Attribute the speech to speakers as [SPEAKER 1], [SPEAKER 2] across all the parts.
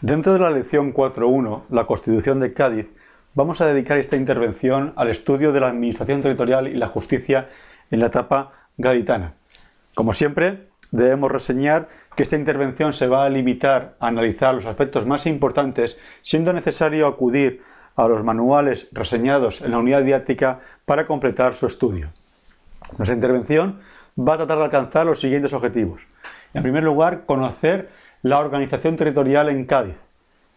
[SPEAKER 1] Dentro de la lección 4.1, la Constitución de Cádiz, vamos a dedicar esta intervención al estudio de la Administración Territorial y la Justicia en la etapa gaditana. Como siempre, debemos reseñar que esta intervención se va a limitar a analizar los aspectos más importantes, siendo necesario acudir a los manuales reseñados en la unidad didáctica para completar su estudio. Nuestra intervención va a tratar de alcanzar los siguientes objetivos. En primer lugar, conocer la organización territorial en Cádiz.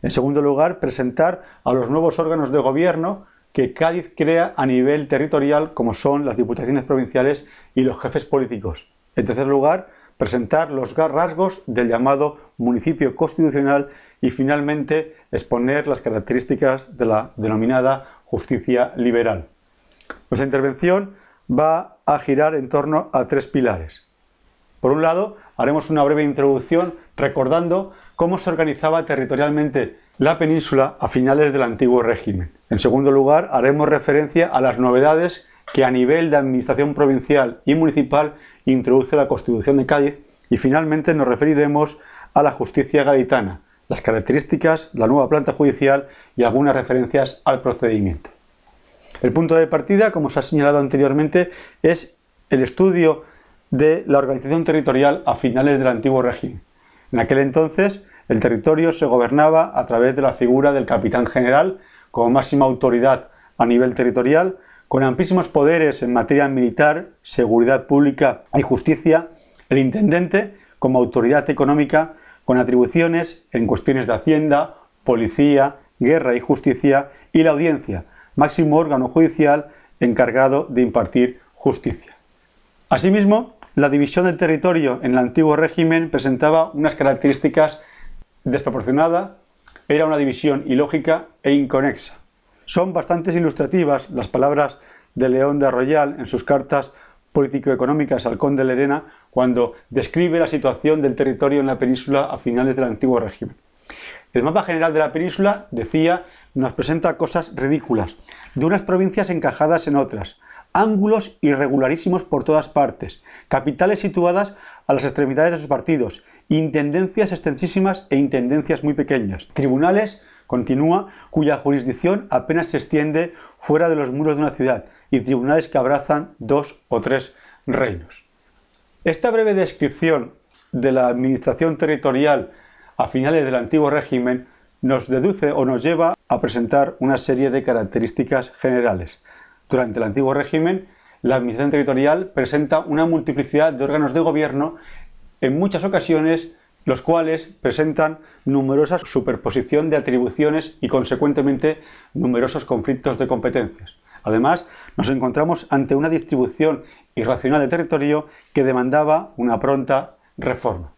[SPEAKER 1] En segundo lugar, presentar a los nuevos órganos de gobierno que Cádiz crea a nivel territorial, como son las diputaciones provinciales y los jefes políticos. En tercer lugar, presentar los rasgos del llamado municipio constitucional y finalmente exponer las características de la denominada justicia liberal. Nuestra intervención va a girar en torno a tres pilares. Por un lado, haremos una breve introducción recordando cómo se organizaba territorialmente la península a finales del antiguo régimen. En segundo lugar, haremos referencia a las novedades que a nivel de administración provincial y municipal introduce la Constitución de Cádiz y finalmente nos referiremos a la justicia gaditana, las características, la nueva planta judicial y algunas referencias al procedimiento. El punto de partida, como se ha señalado anteriormente, es el estudio de la organización territorial a finales del antiguo régimen. En aquel entonces, el territorio se gobernaba a través de la figura del capitán general como máxima autoridad a nivel territorial, con amplísimos poderes en materia militar, seguridad pública y justicia, el intendente como autoridad económica, con atribuciones en cuestiones de hacienda, policía, guerra y justicia, y la audiencia, máximo órgano judicial encargado de impartir justicia. Asimismo, la división del territorio en el antiguo régimen presentaba unas características desproporcionadas, era una división ilógica e inconexa. Son bastante ilustrativas las palabras de León de Arroyal en sus cartas político-económicas al conde Lerena cuando describe la situación del territorio en la península a finales del antiguo régimen. El mapa general de la península, decía, nos presenta cosas ridículas, de unas provincias encajadas en otras, ángulos irregularísimos por todas partes, capitales situadas a las extremidades de sus partidos, intendencias extensísimas e intendencias muy pequeñas, tribunales, continúa, cuya jurisdicción apenas se extiende fuera de los muros de una ciudad, y tribunales que abrazan dos o tres reinos. Esta breve descripción de la administración territorial a finales del antiguo régimen nos deduce o nos lleva a presentar una serie de características generales. Durante el antiguo régimen, la administración territorial presenta una multiplicidad de órganos de gobierno, en muchas ocasiones los cuales presentan numerosa superposición de atribuciones y consecuentemente numerosos conflictos de competencias. Además, nos encontramos ante una distribución irracional de territorio que demandaba una pronta reforma.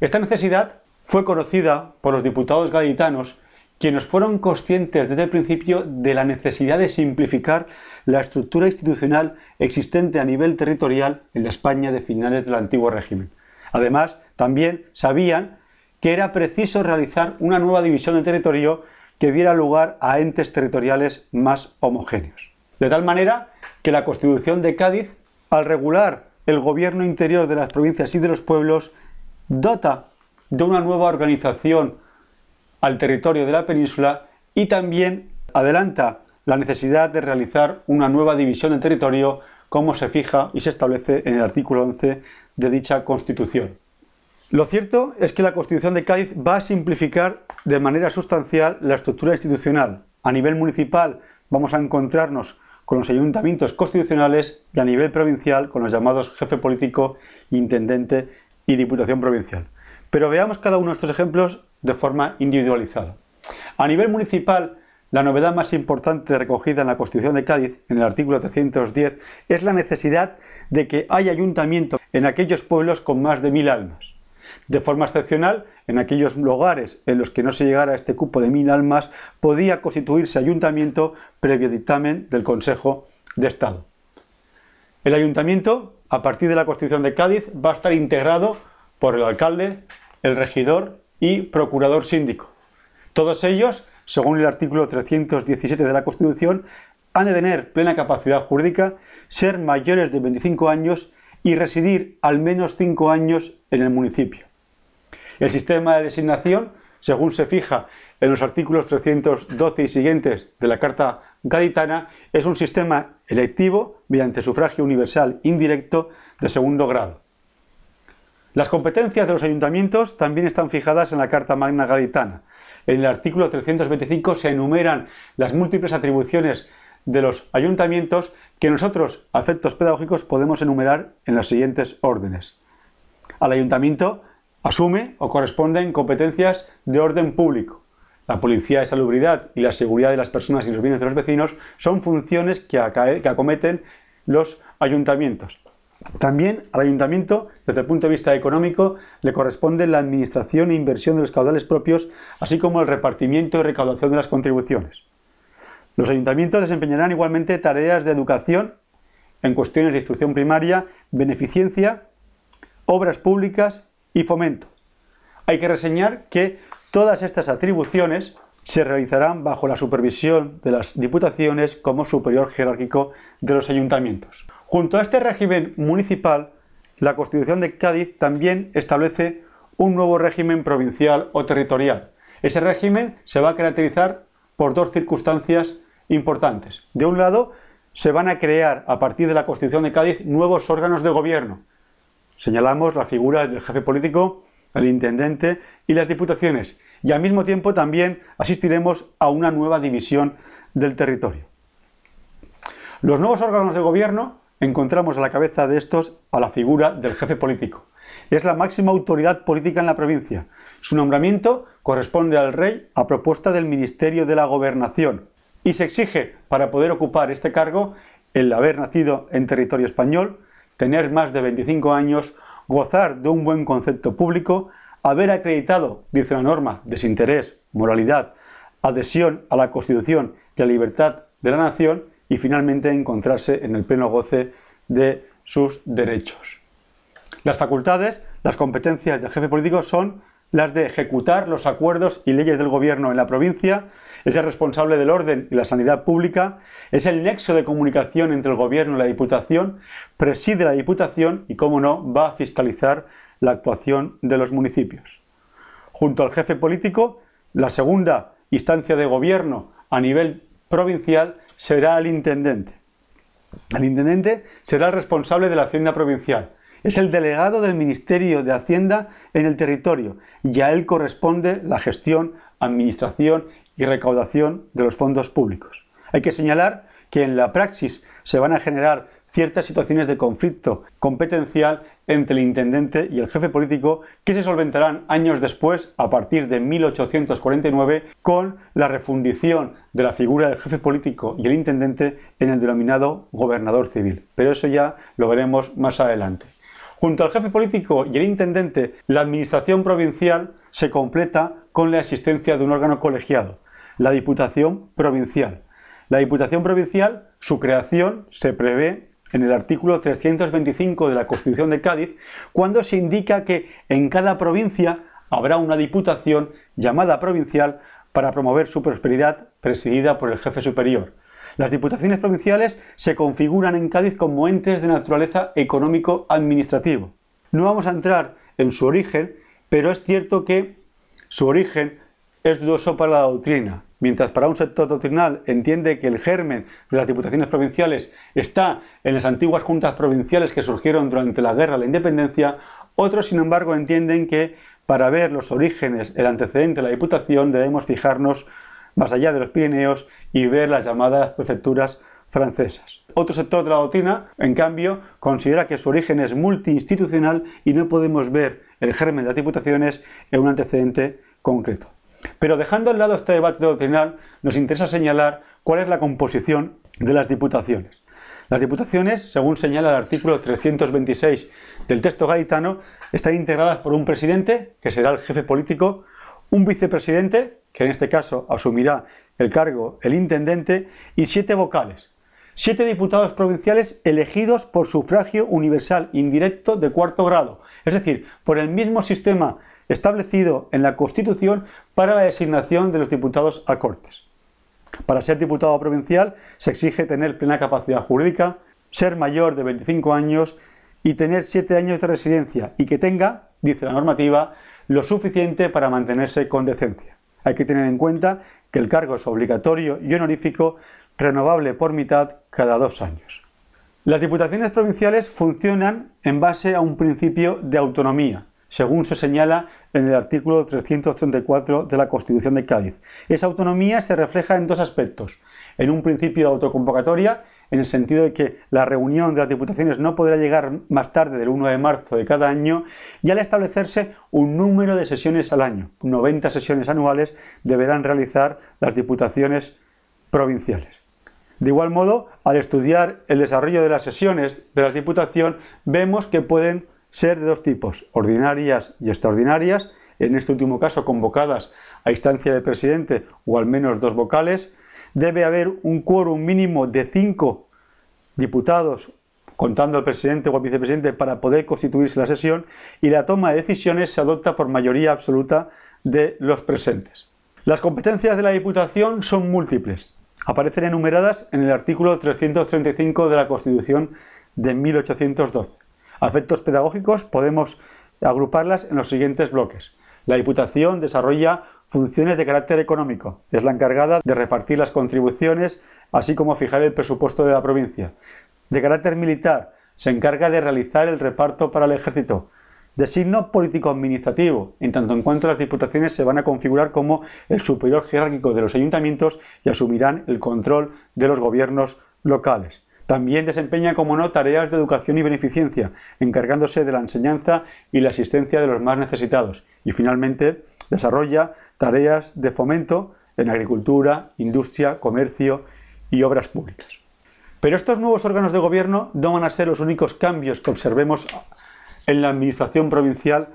[SPEAKER 1] Esta necesidad fue conocida por los diputados gaditanos quienes fueron conscientes desde el principio de la necesidad de simplificar la estructura institucional existente a nivel territorial en la España de finales del antiguo régimen. Además, también sabían que era preciso realizar una nueva división del territorio que diera lugar a entes territoriales más homogéneos. De tal manera que la Constitución de Cádiz, al regular el gobierno interior de las provincias y de los pueblos, dota de una nueva organización al territorio de la península y también adelanta la necesidad de realizar una nueva división del territorio como se fija y se establece en el artículo 11 de dicha Constitución. Lo cierto es que la Constitución de Cádiz va a simplificar de manera sustancial la estructura institucional. A nivel municipal vamos a encontrarnos con los ayuntamientos constitucionales y a nivel provincial con los llamados jefe político, intendente y diputación provincial. Pero veamos cada uno de estos ejemplos de forma individualizada. A nivel municipal, la novedad más importante recogida en la Constitución de Cádiz, en el artículo 310, es la necesidad de que haya ayuntamiento en aquellos pueblos con más de mil almas. De forma excepcional, en aquellos lugares en los que no se llegara a este cupo de mil almas, podía constituirse ayuntamiento previo dictamen del Consejo de Estado. El ayuntamiento, a partir de la Constitución de Cádiz, va a estar integrado por el alcalde, el regidor y procurador síndico. Todos ellos, según el artículo 317 de la Constitución, han de tener plena capacidad jurídica, ser mayores de 25 años y residir al menos 5 años en el municipio. El sistema de designación, según se fija en los artículos 312 y siguientes de la Carta Gaditana, es un sistema electivo mediante sufragio universal indirecto de segundo grado. Las competencias de los ayuntamientos también están fijadas en la Carta Magna Gaditana. En el artículo 325 se enumeran las múltiples atribuciones de los ayuntamientos que nosotros, a efectos pedagógicos, podemos enumerar en los siguientes órdenes. Al ayuntamiento asume o corresponden competencias de orden público. La policía de salubridad y la seguridad de las personas y los bienes de los vecinos son funciones que, acometen los ayuntamientos. También al ayuntamiento, desde el punto de vista económico, le corresponde la administración e inversión de los caudales propios, así como el repartimiento y recaudación de las contribuciones. Los ayuntamientos desempeñarán igualmente tareas de educación en cuestiones de instrucción primaria, beneficencia, obras públicas y fomento. Hay que reseñar que todas estas atribuciones se realizarán bajo la supervisión de las diputaciones como superior jerárquico de los ayuntamientos. Junto a este régimen municipal, la Constitución de Cádiz también establece un nuevo régimen provincial o territorial. Ese régimen se va a caracterizar por dos circunstancias importantes. De un lado, se van a crear a partir de la Constitución de Cádiz nuevos órganos de gobierno. Señalamos la figura del jefe político, el intendente y las diputaciones. Y al mismo tiempo también asistiremos a una nueva división del territorio. Los nuevos órganos de gobierno encontramos a la cabeza de estos a la figura del jefe político. Es la máxima autoridad política en la provincia. Su nombramiento corresponde al rey a propuesta del Ministerio de la Gobernación y se exige para poder ocupar este cargo el haber nacido en territorio español, tener más de 25 años, gozar de un buen concepto público, haber acreditado, dice la norma, desinterés, moralidad, adhesión a la Constitución y a la libertad de la nación y finalmente encontrarse en el pleno goce de sus derechos. Las facultades, las competencias del jefe político son las de ejecutar los acuerdos y leyes del gobierno en la provincia, es el responsable del orden y la sanidad pública, es el nexo de comunicación entre el gobierno y la diputación, preside la diputación y, como no, va a fiscalizar la actuación de los municipios. Junto al jefe político, la segunda instancia de gobierno a nivel provincial será el intendente. El intendente será el responsable de la hacienda provincial. Es el delegado del Ministerio de Hacienda en el territorio y a él corresponde la gestión, administración y recaudación de los fondos públicos. Hay que señalar que en la praxis se van a generar ciertas situaciones de conflicto competencial entre el intendente y el jefe político que se solventarán años después, a partir de 1849, con la refundición de la figura del jefe político y el intendente en el denominado gobernador civil. Pero eso ya lo veremos más adelante. Junto al jefe político y el intendente, la administración provincial se completa con la existencia de un órgano colegiado, la Diputación Provincial. La Diputación Provincial, su creación se prevé en el artículo 325 de la Constitución de Cádiz, cuando se indica que en cada provincia habrá una diputación llamada provincial para promover su prosperidad presidida por el jefe superior. Las diputaciones provinciales se configuran en Cádiz como entes de naturaleza económico-administrativo. No vamos a entrar en su origen, pero es cierto que su origen es dudoso para la doctrina. Mientras para un sector doctrinal entiende que el germen de las diputaciones provinciales está en las antiguas juntas provinciales que surgieron durante la guerra de la independencia, otros, sin embargo, entienden que para ver los orígenes, el antecedente de la diputación, debemos fijarnos más allá de los Pirineos y ver las llamadas prefecturas francesas. Otro sector de la doctrina, en cambio, considera que su origen es multiinstitucional y no podemos ver el germen de las diputaciones en un antecedente concreto. Pero dejando al lado este debate doctrinal, nos interesa señalar cuál es la composición de las diputaciones. Las diputaciones, según señala el artículo 326 del texto gaitano, están integradas por un presidente, que será el jefe político, un vicepresidente, que en este caso asumirá el cargo el intendente, y siete vocales. Siete diputados provinciales elegidos por sufragio universal indirecto de cuarto grado, es decir, por el mismo sistema establecido en la Constitución para la designación de los diputados a Cortes. Para ser diputado provincial se exige tener plena capacidad jurídica, ser mayor de 25 años y tener 7 años de residencia y que tenga, dice la normativa, lo suficiente para mantenerse con decencia. Hay que tener en cuenta que el cargo es obligatorio y honorífico, renovable por mitad cada dos años. Las diputaciones provinciales funcionan en base a un principio de autonomía, según se señala en el artículo 334 de la Constitución de Cádiz. Esa autonomía se refleja en dos aspectos. En un principio de autoconvocatoria, en el sentido de que la reunión de las diputaciones no podrá llegar más tarde del 1 de marzo de cada año, y al establecerse un número de sesiones al año. 90 sesiones anuales deberán realizar las diputaciones provinciales. De igual modo, al estudiar el desarrollo de las sesiones de la Diputación, vemos que pueden ser de dos tipos, ordinarias y extraordinarias, en este último caso convocadas a instancia del presidente o al menos dos vocales. Debe haber un quórum mínimo de cinco diputados, contando al presidente o al vicepresidente, para poder constituirse la sesión y la toma de decisiones se adopta por mayoría absoluta de los presentes. Las competencias de la Diputación son múltiples. Aparecen enumeradas en el artículo 335 de la Constitución de 1812. A efectos pedagógicos podemos agruparlas en los siguientes bloques. La Diputación desarrolla funciones de carácter económico. Es la encargada de repartir las contribuciones, así como fijar el presupuesto de la provincia. De carácter militar, se encarga de realizar el reparto para el ejército. De signo político-administrativo, en tanto en cuanto las diputaciones se van a configurar como el superior jerárquico de los ayuntamientos y asumirán el control de los gobiernos locales. También desempeña, como no, tareas de educación y beneficencia, encargándose de la enseñanza y la asistencia de los más necesitados. Y finalmente, desarrolla tareas de fomento en agricultura, industria, comercio y obras públicas. Pero estos nuevos órganos de gobierno no van a ser los únicos cambios que observemos en la administración provincial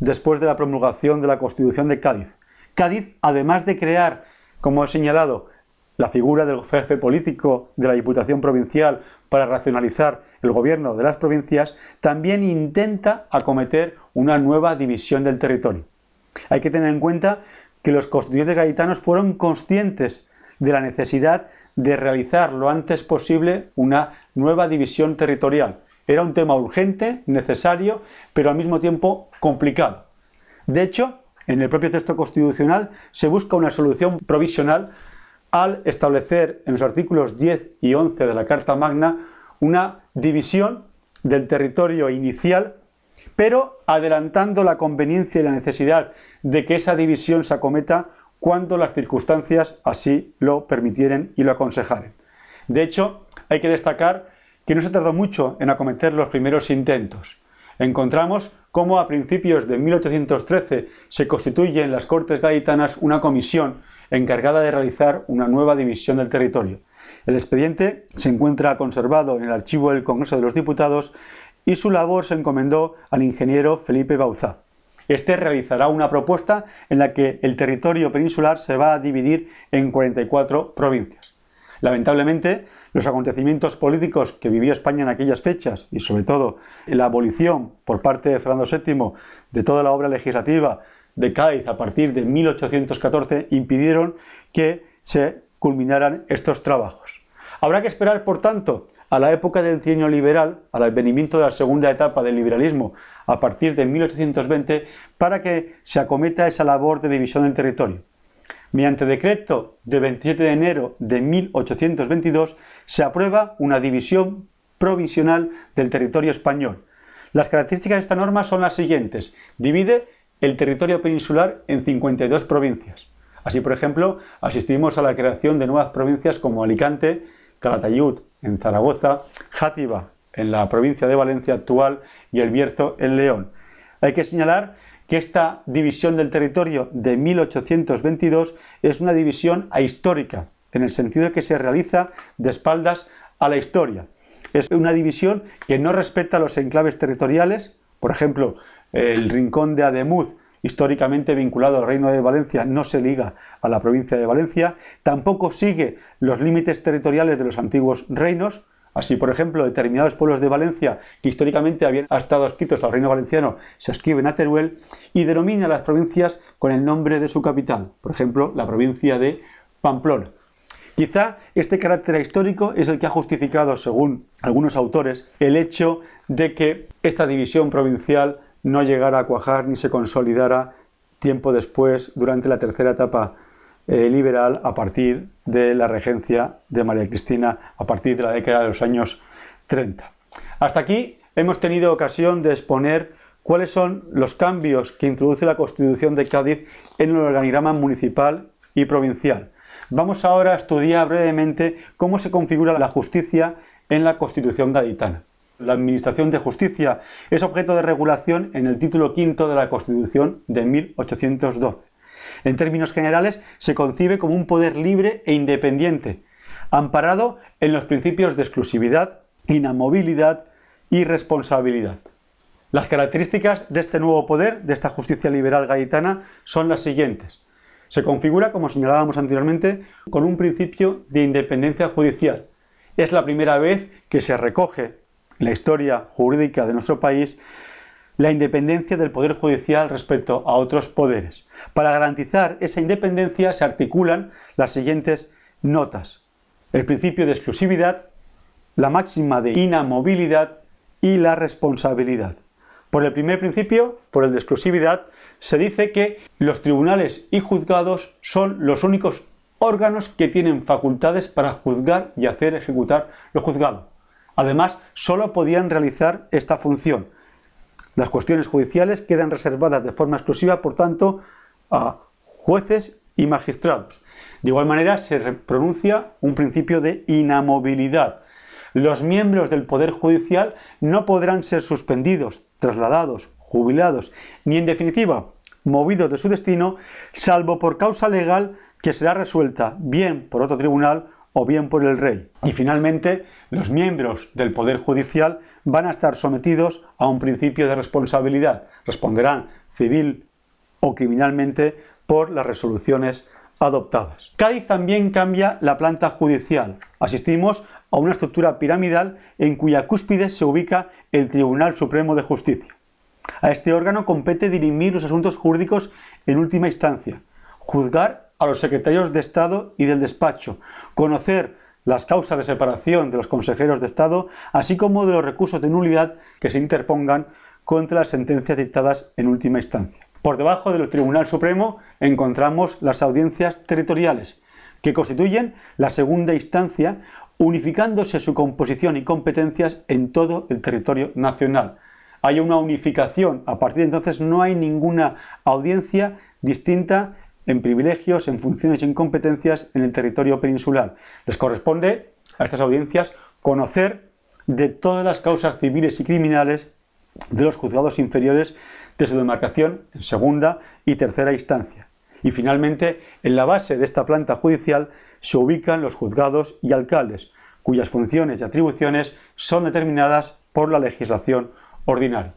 [SPEAKER 1] después de la promulgación de la Constitución de Cádiz. Cádiz, además de crear, como he señalado, la figura del jefe político de la Diputación Provincial para racionalizar el gobierno de las provincias, también intenta acometer una nueva división del territorio. Hay que tener en cuenta que los constituyentes gaditanos fueron conscientes de la necesidad de realizar lo antes posible una nueva división territorial. Era un tema urgente, necesario, pero al mismo tiempo complicado. De hecho, en el propio texto constitucional se busca una solución provisional al establecer en los artículos 10 y 11 de la Carta Magna una división del territorio inicial, pero adelantando la conveniencia y la necesidad de que esa división se acometa cuando las circunstancias así lo permitieren y lo aconsejaren. De hecho, hay que destacar que no se tardó mucho en acometer los primeros intentos. Encontramos cómo a principios de 1813 se constituye en las Cortes Gaditanas una comisión encargada de realizar una nueva división del territorio. El expediente se encuentra conservado en el archivo del Congreso de los Diputados y su labor se encomendó al ingeniero Felipe Bauzá. Este realizará una propuesta en la que el territorio peninsular se va a dividir en 44 provincias. Lamentablemente, los acontecimientos políticos que vivió España en aquellas fechas y sobre todo la abolición por parte de Fernando VII de toda la obra legislativa de Cádiz a partir de 1814 impidieron que se culminaran estos trabajos. Habrá que esperar, por tanto, a la época del trienio liberal, al advenimiento de la segunda etapa del liberalismo a partir de 1820, para que se acometa esa labor de división del territorio. Mediante decreto de 27 de enero de 1822 se aprueba una división provisional del territorio español. Las características de esta norma son las siguientes. Divide el territorio peninsular en 52 provincias. Así, por ejemplo, asistimos a la creación de nuevas provincias como Alicante, Calatayud en Zaragoza, Játiva en la provincia de Valencia actual y El Bierzo en León. Hay que señalar que esta división del territorio de 1822 es una división ahistórica, en el sentido de que se realiza de espaldas a la historia. Es una división que no respeta los enclaves territoriales, por ejemplo, el rincón de Ademuz, históricamente vinculado al Reino de Valencia, no se liga a la provincia de Valencia, tampoco sigue los límites territoriales de los antiguos reinos, Así, por ejemplo, determinados pueblos de Valencia, que históricamente habían estado escritos al reino valenciano, se escriben a Teruel y denomina las provincias con el nombre de su capital. Por ejemplo, la provincia de Pamplona. Quizá este carácter histórico es el que ha justificado, según algunos autores, el hecho de que esta división provincial no llegara a cuajar ni se consolidara tiempo después, durante la tercera etapa eh, liberal, a partir de la regencia de María Cristina, a partir de la década de los años 30. Hasta aquí hemos tenido ocasión de exponer cuáles son los cambios que introduce la Constitución de Cádiz en el organigrama municipal y provincial. Vamos ahora a estudiar brevemente cómo se configura la justicia en la Constitución gaditana. La Administración de Justicia es objeto de regulación en el título quinto de la Constitución de 1812. En términos generales, se concibe como un poder libre e independiente, amparado en los principios de exclusividad, inamovilidad y responsabilidad. Las características de este nuevo poder, de esta justicia liberal gaditana, son las siguientes. Se configura, como señalábamos anteriormente, con un principio de independencia judicial. Es la primera vez que se recoge la historia jurídica de nuestro país la independencia del Poder Judicial respecto a otros poderes. Para garantizar esa independencia se articulan las siguientes notas. El principio de exclusividad, la máxima de inamovilidad y la responsabilidad. Por el primer principio, por el de exclusividad, se dice que los tribunales y juzgados son los únicos órganos que tienen facultades para juzgar y hacer ejecutar lo juzgado. Además, solo podían realizar esta función. Las cuestiones judiciales quedan reservadas de forma exclusiva, por tanto, a jueces y magistrados. De igual manera, se pronuncia un principio de inamovilidad. Los miembros del Poder Judicial no podrán ser suspendidos, trasladados, jubilados, ni en definitiva movidos de su destino, salvo por causa legal que será resuelta bien por otro tribunal o bien por el rey. Y finalmente, los miembros del Poder Judicial van a estar sometidos a un principio de responsabilidad. Responderán civil o criminalmente por las resoluciones adoptadas. Cádiz también cambia la planta judicial. Asistimos a una estructura piramidal en cuya cúspide se ubica el Tribunal Supremo de Justicia. A este órgano compete dirimir los asuntos jurídicos en última instancia, juzgar a los secretarios de Estado y del despacho, conocer las causas de separación de los consejeros de Estado, así como de los recursos de nulidad que se interpongan contra las sentencias dictadas en última instancia. Por debajo del Tribunal Supremo encontramos las audiencias territoriales, que constituyen la segunda instancia, unificándose su composición y competencias en todo el territorio nacional. Hay una unificación, a partir de entonces no hay ninguna audiencia distinta en privilegios, en funciones y en competencias en el territorio peninsular. Les corresponde a estas audiencias conocer de todas las causas civiles y criminales de los juzgados inferiores de su demarcación en segunda y tercera instancia. Y finalmente, en la base de esta planta judicial se ubican los juzgados y alcaldes, cuyas funciones y atribuciones son determinadas por la legislación ordinaria.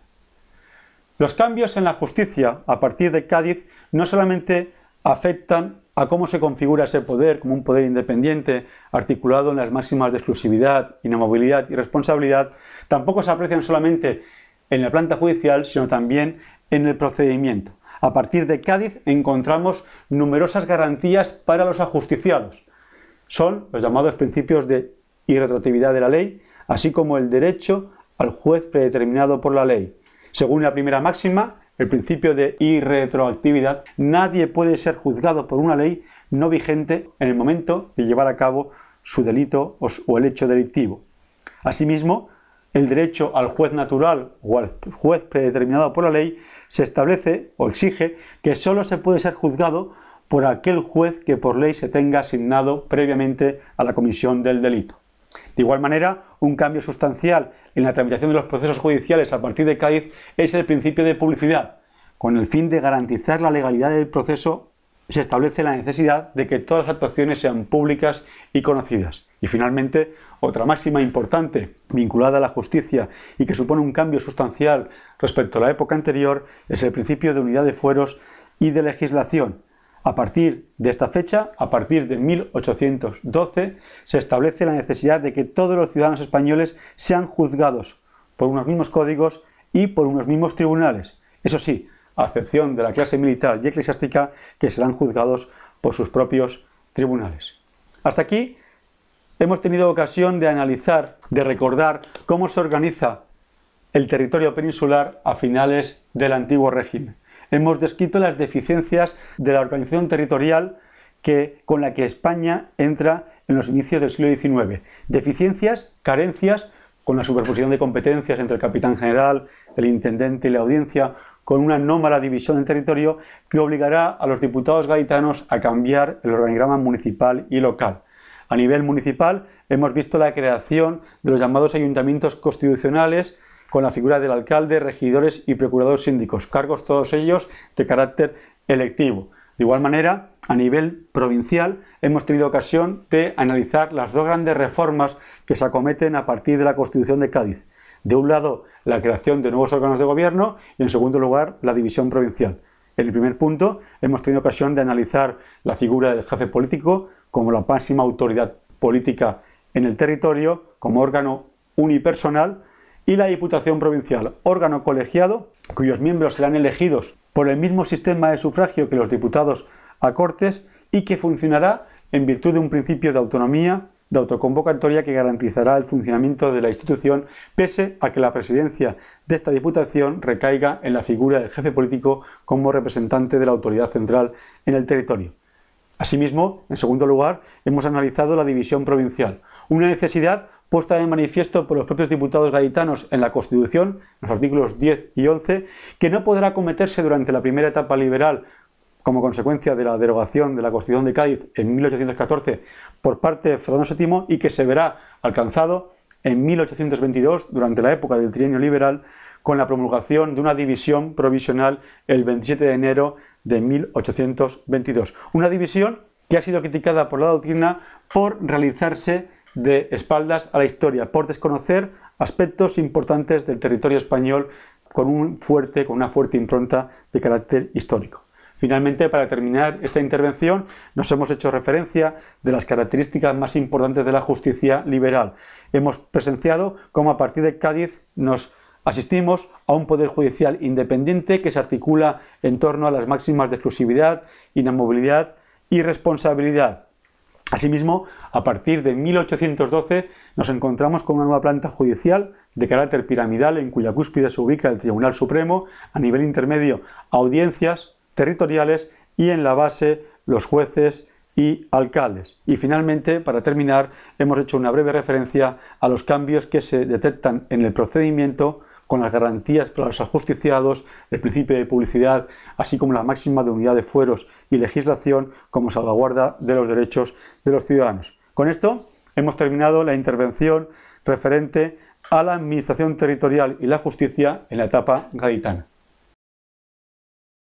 [SPEAKER 1] Los cambios en la justicia a partir de Cádiz no solamente afectan a cómo se configura ese poder como un poder independiente, articulado en las máximas de exclusividad, inamovilidad y responsabilidad, tampoco se aprecian solamente en la planta judicial, sino también en el procedimiento. A partir de Cádiz encontramos numerosas garantías para los ajusticiados. Son los llamados principios de irretroactividad de la ley, así como el derecho al juez predeterminado por la ley. Según la primera máxima, el principio de irretroactividad, nadie puede ser juzgado por una ley no vigente en el momento de llevar a cabo su delito o el hecho delictivo. Asimismo, el derecho al juez natural o al juez predeterminado por la ley se establece o exige que sólo se puede ser juzgado por aquel juez que por ley se tenga asignado previamente a la comisión del delito. De igual manera, un cambio sustancial en la tramitación de los procesos judiciales a partir de Cádiz es el principio de publicidad. Con el fin de garantizar la legalidad del proceso, se establece la necesidad de que todas las actuaciones sean públicas y conocidas. Y finalmente, otra máxima importante vinculada a la justicia y que supone un cambio sustancial respecto a la época anterior es el principio de unidad de fueros y de legislación. A partir de esta fecha, a partir de 1812, se establece la necesidad de que todos los ciudadanos españoles sean juzgados por unos mismos códigos y por unos mismos tribunales. Eso sí, a excepción de la clase militar y eclesiástica, que serán juzgados por sus propios tribunales. Hasta aquí hemos tenido ocasión de analizar, de recordar cómo se organiza el territorio peninsular a finales del antiguo régimen. Hemos descrito las deficiencias de la organización territorial que, con la que España entra en los inicios del siglo XIX. Deficiencias, carencias, con la superposición de competencias entre el capitán general, el intendente y la audiencia, con una nómada división del territorio que obligará a los diputados gaditanos a cambiar el organigrama municipal y local. A nivel municipal hemos visto la creación de los llamados ayuntamientos constitucionales con la figura del alcalde, regidores y procuradores síndicos, cargos todos ellos de carácter electivo. De igual manera, a nivel provincial, hemos tenido ocasión de analizar las dos grandes reformas que se acometen a partir de la Constitución de Cádiz. De un lado, la creación de nuevos órganos de gobierno y, en segundo lugar, la división provincial. En el primer punto, hemos tenido ocasión de analizar la figura del jefe político como la máxima autoridad política en el territorio, como órgano unipersonal, y la Diputación Provincial, órgano colegiado cuyos miembros serán elegidos por el mismo sistema de sufragio que los diputados a Cortes y que funcionará en virtud de un principio de autonomía, de autoconvocatoria que garantizará el funcionamiento de la institución pese a que la presidencia de esta Diputación recaiga en la figura del jefe político como representante de la autoridad central en el territorio. Asimismo, en segundo lugar, hemos analizado la división provincial, una necesidad puesta de manifiesto por los propios diputados gaditanos en la Constitución, en los artículos 10 y 11, que no podrá cometerse durante la primera etapa liberal como consecuencia de la derogación de la Constitución de Cádiz en 1814 por parte de Fernando VII y que se verá alcanzado en 1822 durante la época del trienio liberal con la promulgación de una división provisional el 27 de enero de 1822. Una división que ha sido criticada por la doctrina por realizarse de espaldas a la historia, por desconocer aspectos importantes del territorio español con, un fuerte, con una fuerte impronta de carácter histórico. Finalmente, para terminar esta intervención, nos hemos hecho referencia de las características más importantes de la justicia liberal. Hemos presenciado cómo a partir de Cádiz nos asistimos a un poder judicial independiente que se articula en torno a las máximas de exclusividad, inamovilidad y responsabilidad. Asimismo, a partir de 1812 nos encontramos con una nueva planta judicial de carácter piramidal en cuya cúspide se ubica el Tribunal Supremo, a nivel intermedio audiencias territoriales y en la base los jueces y alcaldes. Y finalmente, para terminar, hemos hecho una breve referencia a los cambios que se detectan en el procedimiento con las garantías para los ajusticiados, el principio de publicidad, así como la máxima de unidad de fueros y legislación como salvaguarda de los derechos de los ciudadanos. Con esto hemos terminado la intervención referente a la administración territorial y la justicia en la etapa gaditana.